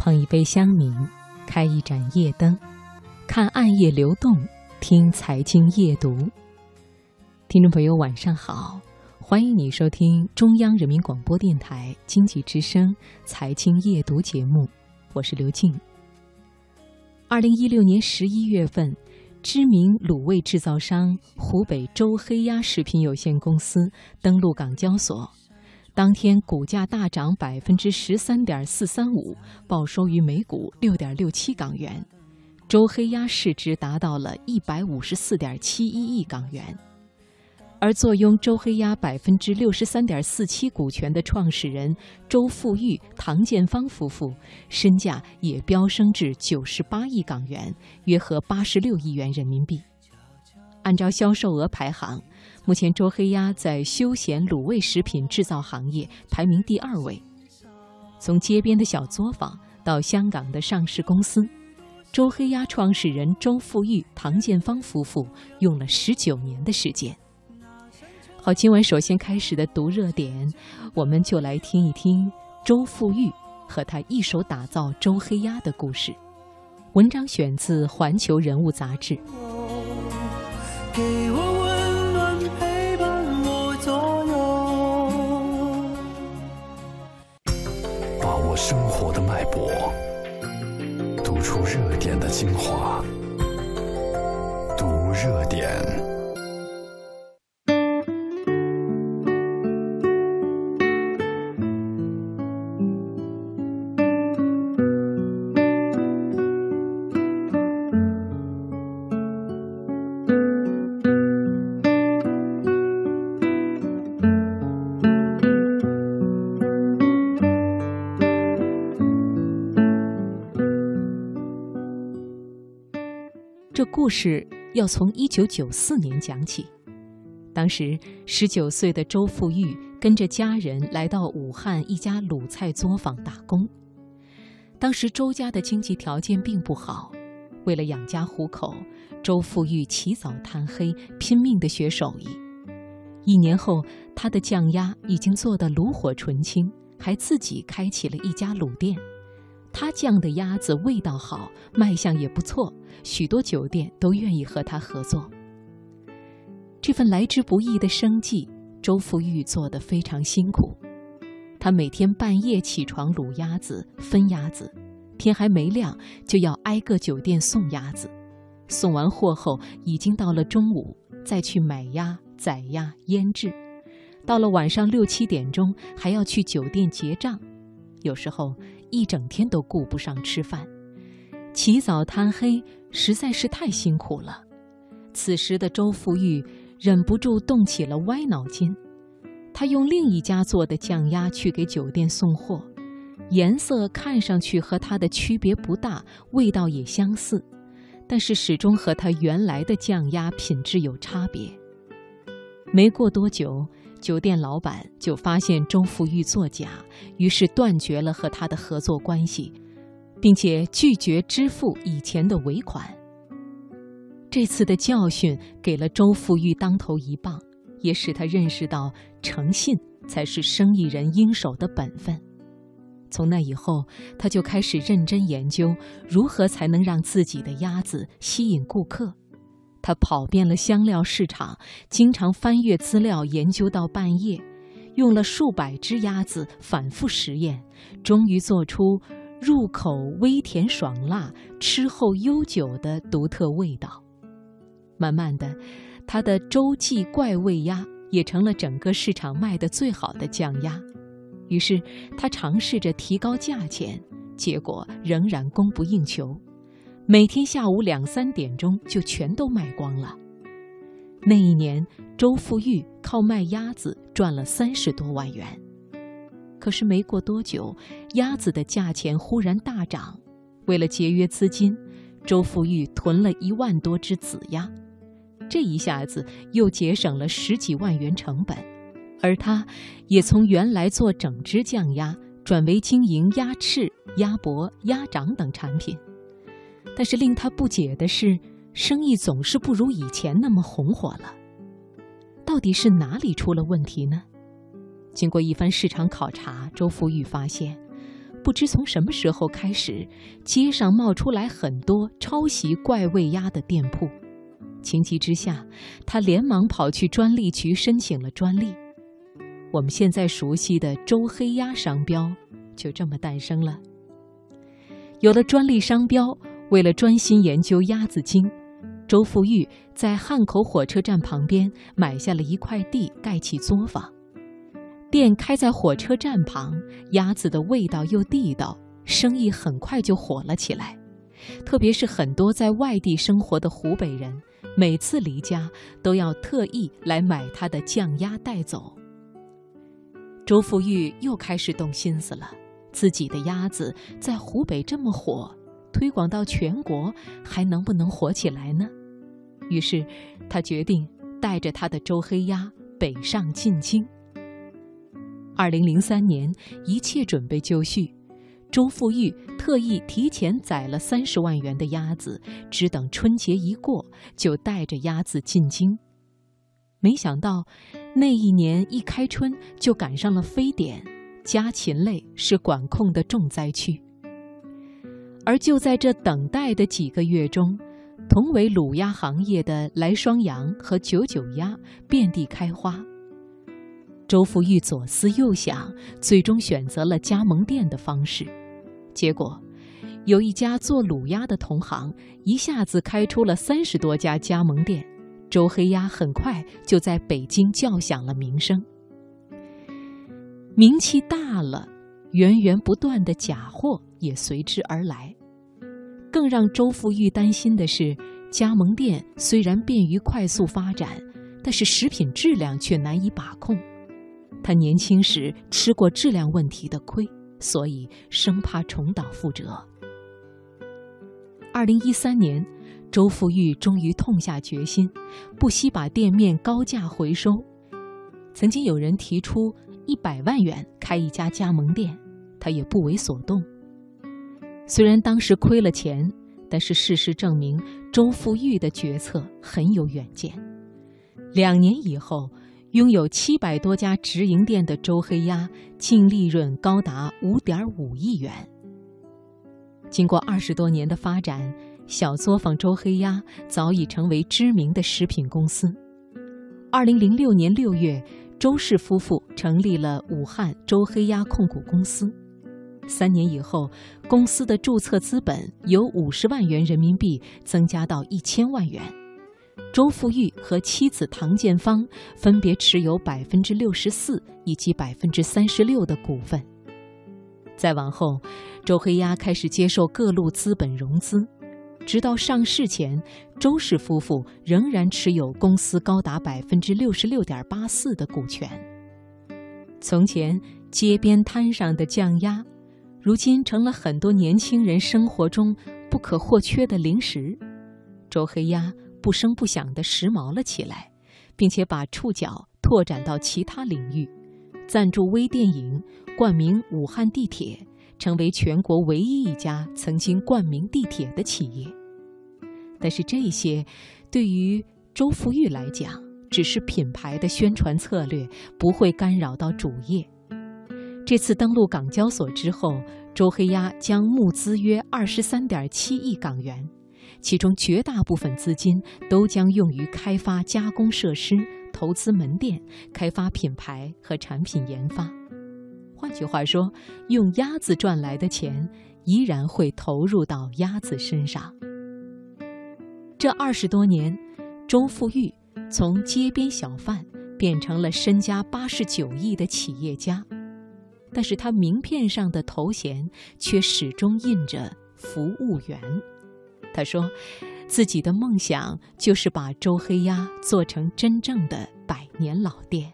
捧一杯香茗，开一盏夜灯，看暗夜流动，听财经夜读。听众朋友，晚上好，欢迎你收听中央人民广播电台经济之声财经夜读节目，我是刘静。二零一六年十一月份，知名卤味制造商湖北周黑鸭食品有限公司登陆港交所。当天股价大涨百分之十三点四三五，报收于每股六点六七港元，周黑鸭市值达到了一百五十四点七一亿港元。而坐拥周黑鸭百分之六十三点四七股权的创始人周富裕、唐建芳夫妇，身价也飙升至九十八亿港元，约合八十六亿元人民币。按照销售额排行。目前，周黑鸭在休闲卤味食品制造行业排名第二位。从街边的小作坊到香港的上市公司，周黑鸭创始人周富裕、唐建芳夫妇用了十九年的时间。好，今晚首先开始的读热点，我们就来听一听周富裕和他一手打造周黑鸭的故事。文章选自《环球人物》杂志。生活的脉搏，读出热点的精华，读热点。这故事要从一九九四年讲起。当时十九岁的周富裕跟着家人来到武汉一家鲁菜作坊打工。当时周家的经济条件并不好，为了养家糊口，周富裕起早贪黑，拼命地学手艺。一年后，他的酱鸭已经做得炉火纯青，还自己开起了一家卤店。他酱的鸭子味道好，卖相也不错，许多酒店都愿意和他合作。这份来之不易的生计，周富裕做得非常辛苦。他每天半夜起床卤鸭子、分鸭子，天还没亮就要挨个酒店送鸭子。送完货后，已经到了中午，再去买鸭、宰鸭、腌制。到了晚上六七点钟，还要去酒店结账。有时候。一整天都顾不上吃饭，起早贪黑，实在是太辛苦了。此时的周富裕忍不住动起了歪脑筋，他用另一家做的酱鸭去给酒店送货，颜色看上去和他的区别不大，味道也相似，但是始终和他原来的酱鸭品质有差别。没过多久。酒店老板就发现周富裕作假，于是断绝了和他的合作关系，并且拒绝支付以前的尾款。这次的教训给了周富裕当头一棒，也使他认识到诚信才是生意人应守的本分。从那以后，他就开始认真研究如何才能让自己的鸭子吸引顾客。他跑遍了香料市场，经常翻阅资料，研究到半夜，用了数百只鸭子反复实验，终于做出入口微甜爽辣、吃后悠久的独特味道。慢慢的，他的洲际怪味鸭也成了整个市场卖的最好的酱鸭。于是他尝试着提高价钱，结果仍然供不应求。每天下午两三点钟就全都卖光了。那一年，周富裕靠卖鸭子赚了三十多万元。可是没过多久，鸭子的价钱忽然大涨。为了节约资金，周富裕囤了一万多只子鸭，这一下子又节省了十几万元成本。而他，也从原来做整只酱鸭，转为经营鸭翅、鸭脖、鸭掌等产品。但是令他不解的是，生意总是不如以前那么红火了。到底是哪里出了问题呢？经过一番市场考察，周富裕发现，不知从什么时候开始，街上冒出来很多抄袭怪味鸭的店铺。情急之下，他连忙跑去专利局申请了专利。我们现在熟悉的“周黑鸭”商标就这么诞生了。有了专利商标，为了专心研究鸭子精，周富玉在汉口火车站旁边买下了一块地，盖起作坊。店开在火车站旁，鸭子的味道又地道，生意很快就火了起来。特别是很多在外地生活的湖北人，每次离家都要特意来买他的酱鸭带走。周富玉又开始动心思了，自己的鸭子在湖北这么火，推广到全国还能不能火起来呢？于是，他决定带着他的周黑鸭北上进京。二零零三年，一切准备就绪，周富裕特意提前宰了三十万元的鸭子，只等春节一过，就带着鸭子进京。没想到，那一年一开春就赶上了非典，家禽类是管控的重灾区。而就在这等待的几个月中，同为卤鸭行业的来双羊和九九鸭遍地开花。周富玉左思右想，最终选择了加盟店的方式。结果，有一家做卤鸭的同行一下子开出了三十多家加盟店，周黑鸭很快就在北京叫响了名声。名气大了，源源不断的假货也随之而来。更让周富裕担心的是，加盟店虽然便于快速发展，但是食品质量却难以把控。他年轻时吃过质量问题的亏，所以生怕重蹈覆辙。二零一三年，周富裕终于痛下决心，不惜把店面高价回收。曾经有人提出一百万元开一家加盟店，他也不为所动。虽然当时亏了钱，但是事实证明周富裕的决策很有远见。两年以后。拥有七百多家直营店的周黑鸭，净利润高达五点五亿元。经过二十多年的发展，小作坊周黑鸭早已成为知名的食品公司。二零零六年六月，周氏夫妇成立了武汉周黑鸭控股公司。三年以后，公司的注册资本由五十万元人民币增加到一千万元。周富裕和妻子唐建芳分别持有百分之六十四以及百分之三十六的股份。再往后，周黑鸭开始接受各路资本融资，直到上市前，周氏夫妇仍然持有公司高达百分之六十六点八四的股权。从前街边摊上的酱鸭，如今成了很多年轻人生活中不可或缺的零食。周黑鸭。不声不响地时髦了起来，并且把触角拓展到其他领域，赞助微电影，冠名武汉地铁，成为全国唯一一家曾经冠名地铁的企业。但是这些，对于周富裕来讲，只是品牌的宣传策略，不会干扰到主业。这次登陆港交所之后，周黑鸭将募资约二十三点七亿港元。其中绝大部分资金都将用于开发加工设施、投资门店、开发品牌和产品研发。换句话说，用鸭子赚来的钱依然会投入到鸭子身上。这二十多年，周富裕从街边小贩变成了身家八十九亿的企业家，但是他名片上的头衔却始终印着“服务员”。他说：“自己的梦想就是把周黑鸭做成真正的百年老店。”